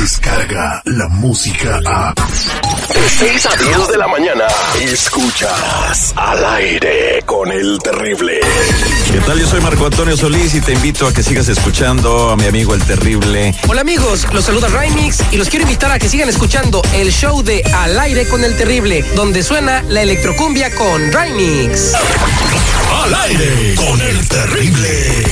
Llega la música a... De 6 a 10 de la mañana, escuchas al aire con el terrible. ¿Qué tal? Yo soy Marco Antonio Solís y te invito a que sigas escuchando a mi amigo el terrible. Hola amigos, los saluda Rymix y los quiero invitar a que sigan escuchando el show de Al aire con el terrible, donde suena la electrocumbia con Rymix. Al aire con el terrible.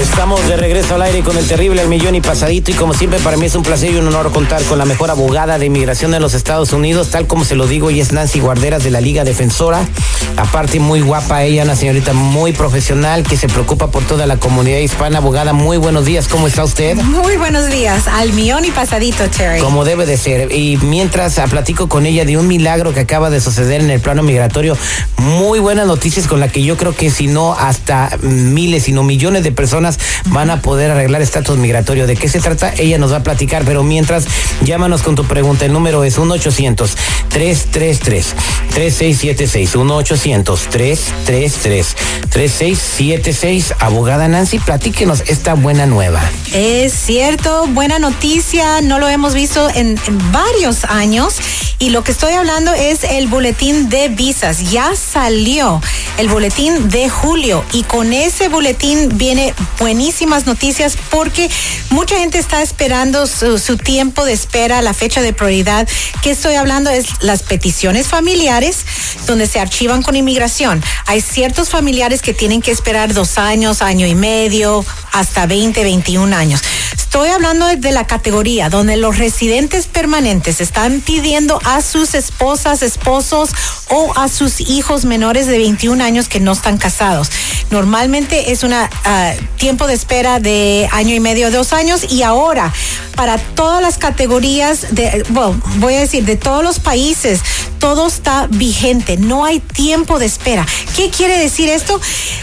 Estamos de regreso al aire con el terrible al millón y pasadito y como siempre para mí es un placer y un honor contar con la mejor abogada de inmigración de los Estados Unidos, tal como se lo digo, y es Nancy Guarderas de la Liga Defensora. Aparte muy guapa ella, una señorita muy profesional que se preocupa por toda la comunidad hispana. Abogada, muy buenos días, ¿cómo está usted? Muy buenos días, al millón y pasadito, Terry. Como debe de ser. Y mientras ah, platico con ella de un milagro que acaba de suceder en el plano migratorio, muy buenas noticias con la que yo creo que si no hasta miles, sino millones de personas van a poder arreglar estatus migratorio. ¿De qué se trata? Ella nos va a platicar, pero mientras, llámanos con tu pregunta. El número es 1-800-333-3676. 1-800-333-3676. Abogada Nancy, platíquenos esta buena nueva. Es cierto, buena noticia, no lo hemos visto en, en varios años y lo que estoy hablando es el boletín de visas. Ya salió el boletín de julio y con ese boletín viene buenísimas noticias porque mucha gente está esperando su, tiempo de espera, la fecha de prioridad. ¿Qué estoy hablando? Es las peticiones familiares donde se archivan con inmigración. Hay ciertos familiares que tienen que esperar dos años, año y medio, hasta 20, 21 años. Estoy hablando de la categoría donde los residentes permanentes están pidiendo a sus esposas, esposos o a sus hijos menores de 21 años que no están casados. Normalmente es un tiempo de espera de año y medio, dos años y ahora para todas las categorías de, bueno, voy a decir, de todos los países, todo está vigente, no hay tiempo de espera. ¿Qué quiere decir esto?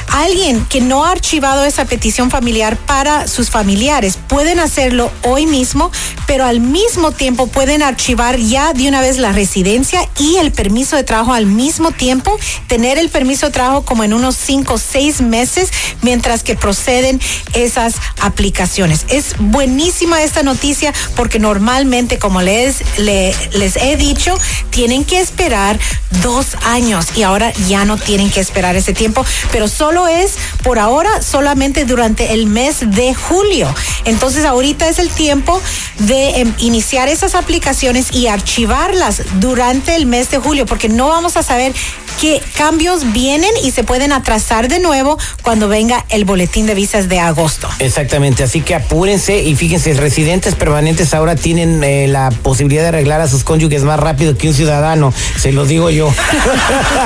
Alguien que no ha archivado esa petición familiar para sus familiares pueden hacerlo hoy mismo, pero al mismo tiempo pueden archivar ya de una vez la residencia y el permiso de trabajo al mismo tiempo, tener el permiso de trabajo como en unos cinco o seis meses mientras que proceden esas aplicaciones. Es buenísima esta noticia porque normalmente, como les, le- les he dicho, tienen que esperar dos años y ahora ya no tienen que esperar ese tiempo, pero solo es por ahora solamente durante el mes de julio. Entonces ahorita es el tiempo de em, iniciar esas aplicaciones y archivarlas durante el mes de julio, porque no vamos a saber qué cambios vienen y se pueden atrasar de nuevo cuando venga el boletín de visas de agosto. Exactamente, así que apúrense y fíjense, residentes permanentes ahora tienen eh, la posibilidad de arreglar a sus cónyuges más rápido que un ciudadano, se lo digo yo.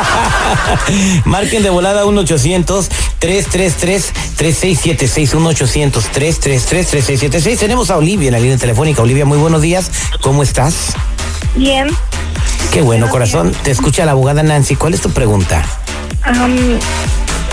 Marquen de volada 1-800-333-3676, 1-800-333-3676. Tenemos a Olivia en la línea telefónica. Olivia, muy buenos días, ¿cómo estás? Bien. Qué bueno, corazón. Te escucha la abogada Nancy. ¿Cuál es tu pregunta?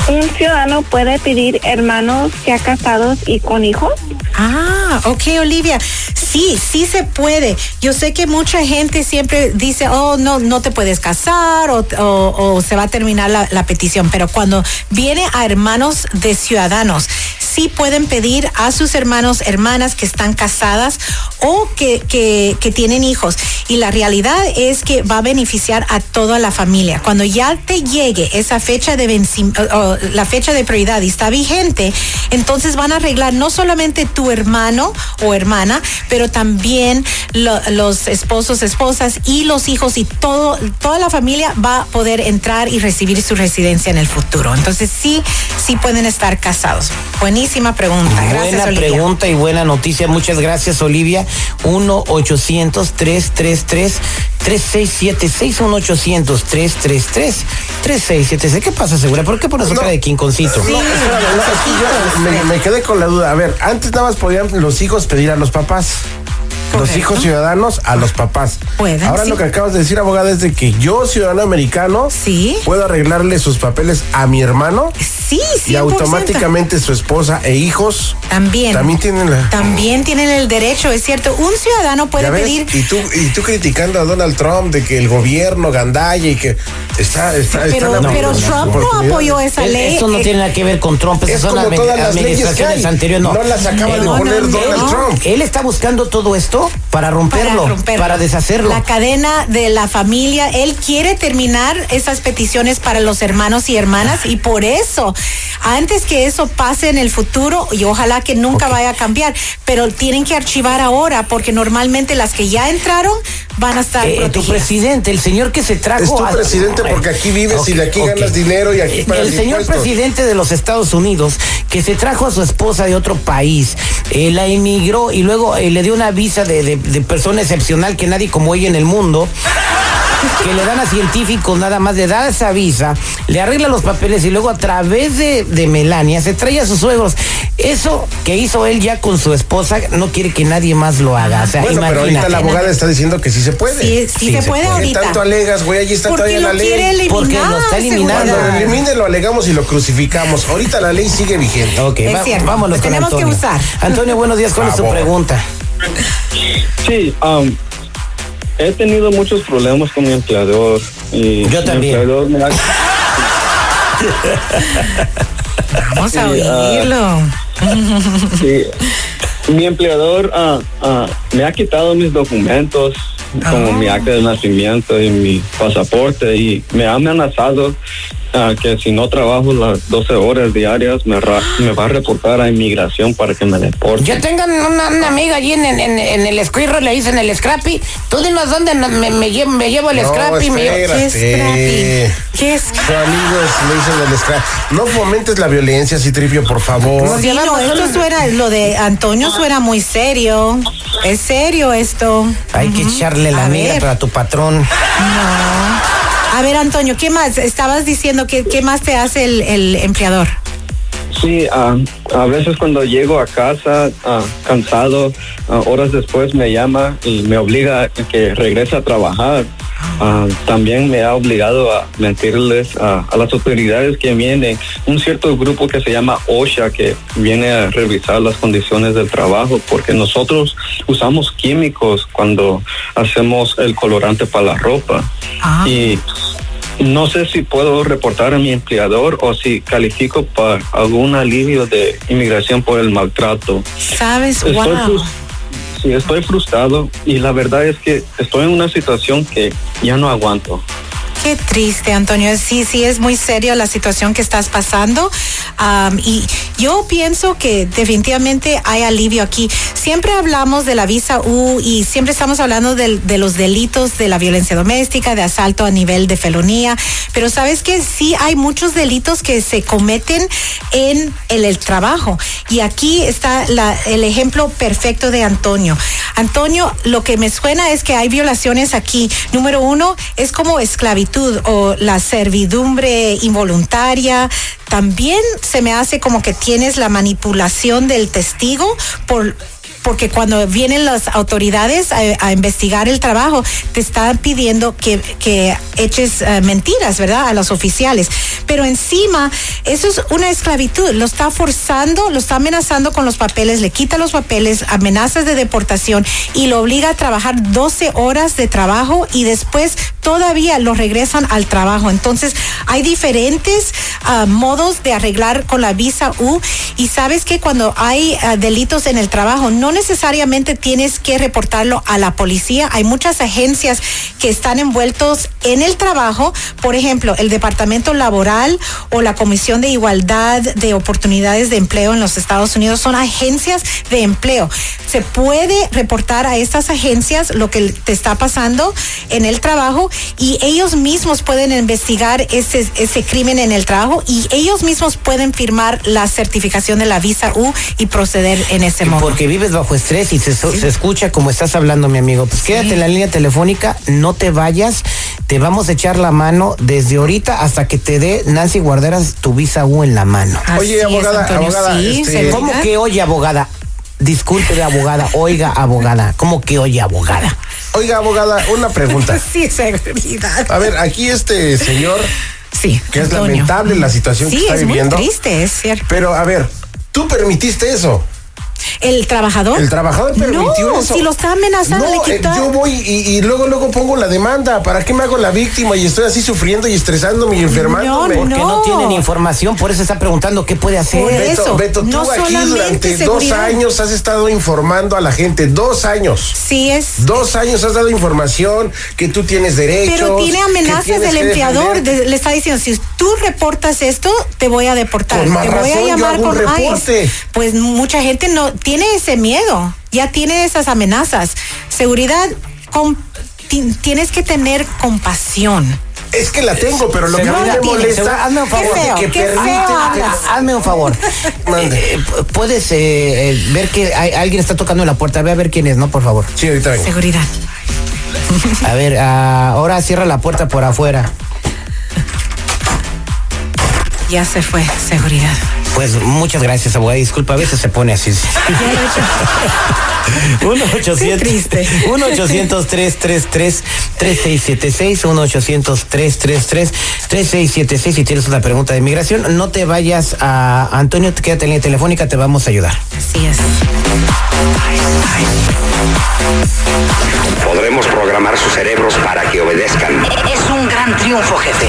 ¿Un ciudadano puede pedir hermanos ya casados y con hijos? Ah, ok, Olivia. Sí, sí se puede. Yo sé que mucha gente siempre dice, oh, no, no te puedes casar o, o- o se va a terminar la, la petición, pero cuando viene a hermanos de ciudadanos, sí pueden pedir a sus hermanos, hermanas que están casadas o que, que, tienen hijos. Y la realidad es que va a beneficiar a toda la familia. Cuando ya te llegue esa fecha de vencimiento, la fecha de prioridad y está vigente, entonces van a arreglar no solamente tu hermano o hermana, pero también lo- los esposos, esposas y los hijos y todo, toda la familia va a poder entrar y recibir su residencia en el futuro. Entonces sí, sí pueden estar casados. Buenísima pregunta. Gracias, Buena Olivia. pregunta y buena noticia. Muchas gracias, Olivia. 1-800-333-3676. 1-800-333-3676. ¿Qué pasa, Segura? ¿Por qué pones cara de quinconcito? No, espérame, no, yo me, me quedé con la duda. A ver, antes nada más podían los hijos pedir a los papás. los Correcto. hijos ciudadanos a los papás. Pueden, Ahora sí. lo que acabas de decir, abogada, es de que yo, ciudadano americano, Sí. puedo arreglarle sus papeles a mi hermano Sí, sí. y automáticamente su esposa e hijos También. también tienen la... También tienen el derecho, es cierto. Un ciudadano puede pedir. Y tú, y tú criticando a Donald Trump de que el gobierno gandalla y que está... está Pero, están pero Trump no apoyó esa Es- ley. Eso no Eh, tiene nada que ver con Trump, esas Es son como todas las leyes administraciones anteriores. No, No las acaba de no, poner no, Donald no. Trump. Él está buscando todo esto para romperlo, para romperlo. para deshacerlo. La cadena de la familia, él quiere terminar esas peticiones para los hermanos y hermanas y por eso, antes que eso pase en el futuro, y ojalá que nunca vaya a cambiar, pero tienen que archivar ahora porque normalmente las que ya entraron van a estar Eh, tu protegidas. presidente, el señor que se trajo. Es tu a- presidente porque aquí vives y de aquí ganas dinero y aquí Eh, pagas El señor impuestos. presidente de los Estados Unidos que se trajo a su esposa de otro país, eh, la emigró y luego eh, le dio una visa de, de- de persona excepcional que nadie como ella en el mundo. Que le dan a científicos nada más, le da esa visa, le arregla los papeles y luego a través de, de Melania se trae a sus suegros. Eso que hizo él ya con su esposa no quiere que nadie más lo haga. O sea, Bueno, pero ahorita la abogada está diciendo que sí se puede. Sí, sí, Sí, se, se puede, puede. ¿Qué ahorita. tanto alegas, güey? Allí está porque todavía lo la ley. eliminar. Porque lo está eliminando. Cuando lo elimine, lo alegamos y lo crucificamos. Ahorita la ley sigue vigente. Ok, Es va- cierto, vámonos lo con tenemos que Antonio. usar. Antonio, buenos días. ¿Cuál es tu pregunta? Sí, um, he tenido muchos problemas con mi empleador. Y Yo mi también. empleador me ha- Vamos a sí, mi empleador ah, ah, me ha quitado mis documentos, como mi acta de nacimiento y mi pasaporte, y me ha amenazado ah, que si no trabajo las 12 horas diarias, me, ra- me va a reportar a inmigración para que me deporte. Yo tengo una, una amiga allí en, en, en el Squirrel, le dicen el Scrappy. Tú dinos dónde no- me, me, llevo, me llevo el No, Scrappy. me llevo- espera. ¿Qué es Espérate. Scrappy? ¿Qué es Su amigo es- le dicen el scrap. No fomentes la violencia, Citripio, por favor. Sí, no, esto suena, lo de Antonio suena muy serio. Es serio esto. Hay que echarle la A mira ver. para tu patrón. No. A ver, Antonio, ¿qué más? Estabas diciendo que qué más te hace el, empleador. Sí, ah, a veces cuando llego a casa ah, cansado, ah, horas después me llama y me obliga a que regrese a trabajar. También me ha obligado a mentirles a las autoridades que vienen, un cierto grupo que se llama OSHA que viene a revisar las condiciones del trabajo porque nosotros usamos químicos cuando hacemos el colorante para la ropa. Ah. Y no sé si puedo reportar a mi empleador o si califico para algún alivio de inmigración por el maltrato. ¿Sabes? Estoy, Wow. sí, estoy frustrado y la verdad es que estoy en una situación que ya no aguanto. Qué triste, Antonio. Sí, sí, es muy serio la situación que estás pasando. Y yo pienso que definitivamente hay alivio aquí. Siempre hablamos de la visa U y siempre estamos hablando del- de, los delitos de la violencia doméstica, de asalto a nivel de felonía. Pero sabes que sí hay muchos delitos que se cometen en el, el trabajo. Y aquí está la- el ejemplo perfecto de Antonio. Antonio, lo que me suena es que hay violaciones aquí. Número uno, es como esclavitud o la servidumbre involuntaria. También se me hace como que tienes la manipulación del testigo por porque cuando vienen las autoridades a, investigar el trabajo, te están pidiendo que, que eches eh, mentiras, ¿verdad? A los oficiales. Pero encima, eso es una esclavitud. Lo está forzando, lo está amenazando con los papeles, le quita los papeles, amenazas de deportación y lo obliga a trabajar 12 horas de trabajo y después todavía lo regresan al trabajo. Entonces, hay diferentes ah, modos de arreglar con la visa U y sabes que cuando hay ah, delitos en el trabajo, no necesariamente tienes que reportarlo a la policía. Hay muchas agencias que están envueltos en el trabajo, por ejemplo, el Departamento Laboral o la Comisión de Igualdad de Oportunidades de Empleo en los Estados Unidos son agencias de empleo. Se puede reportar a estas agencias lo que te está pasando en el trabajo y ellos mismos pueden investigar ese, ese crimen en el trabajo y ellos mismos pueden firmar la certificación de la visa U y proceder en ese modo. Porque vives bajo estrés y se, se escucha como estás hablando, mi amigo. Pues quédate en la línea telefónica, no te vayas. Te vamos a echar la mano desde ahorita hasta que te dé Nancy Guarderas tu visa U en la mano. Así Oye, es, abogada, Antonio, abogada, sí, este, ¿Cómo que, oye, abogada? Disculpe, abogada. Oiga, abogada. ¿Cómo que oye, abogada? Oiga, abogada, una pregunta. Sí, seguridad. A ver, aquí este señor, Sí, que es Antonio. lamentable la situación Sí, que está es viviendo. muy triste, es cierto. Pero a ver, tú permitiste eso. ¿El trabajador? El trabajador permitió no, eso. si lo está amenazando, No, le eh, yo voy y, y luego luego pongo la demanda. ¿Para qué me hago la víctima y estoy así sufriendo y estresándome y enfermándome? No, Porque no tienen información, por eso está preguntando qué puede hacer. Por Beto, eso, Beto, tú no aquí solamente durante dos años has estado informando a la gente, dos años. Sí, es. Dos años has dado información que tú tienes derechos. Pero tiene amenazas del empleador. de- le está diciendo, si tú reportas esto, te voy a deportar. Con más te voy razón, a yo llamar hago un con reporte. Pues mucha gente no tiene ese miedo. Ya tiene esas amenazas. Seguridad, con- ti- tienes que tener compasión. Es que la tengo, pero lo que a mí Seguridad, me tiene, molesta hazme un favor. Feo, que permite. Hazme un favor. Puedes eh, eh, ver que hay- alguien está tocando la puerta. Ve a ver quién es, ¿no? Por favor. Sí, ahorita vengo. Seguridad. A ver, ah, ahora cierra la puerta por afuera. Ya se fue, seguridad. Pues muchas gracias, abogada. Disculpa, a veces se pone así. 1 800 triste. 1 800 333 3676 1 800 333 3676 si tienes una pregunta de inmigración no te vayas a Antonio quédate en línea telefónica te vamos a ayudar Así es. Podremos programar sus cerebros para que obedezcan. Es un gran triunfo, jefe.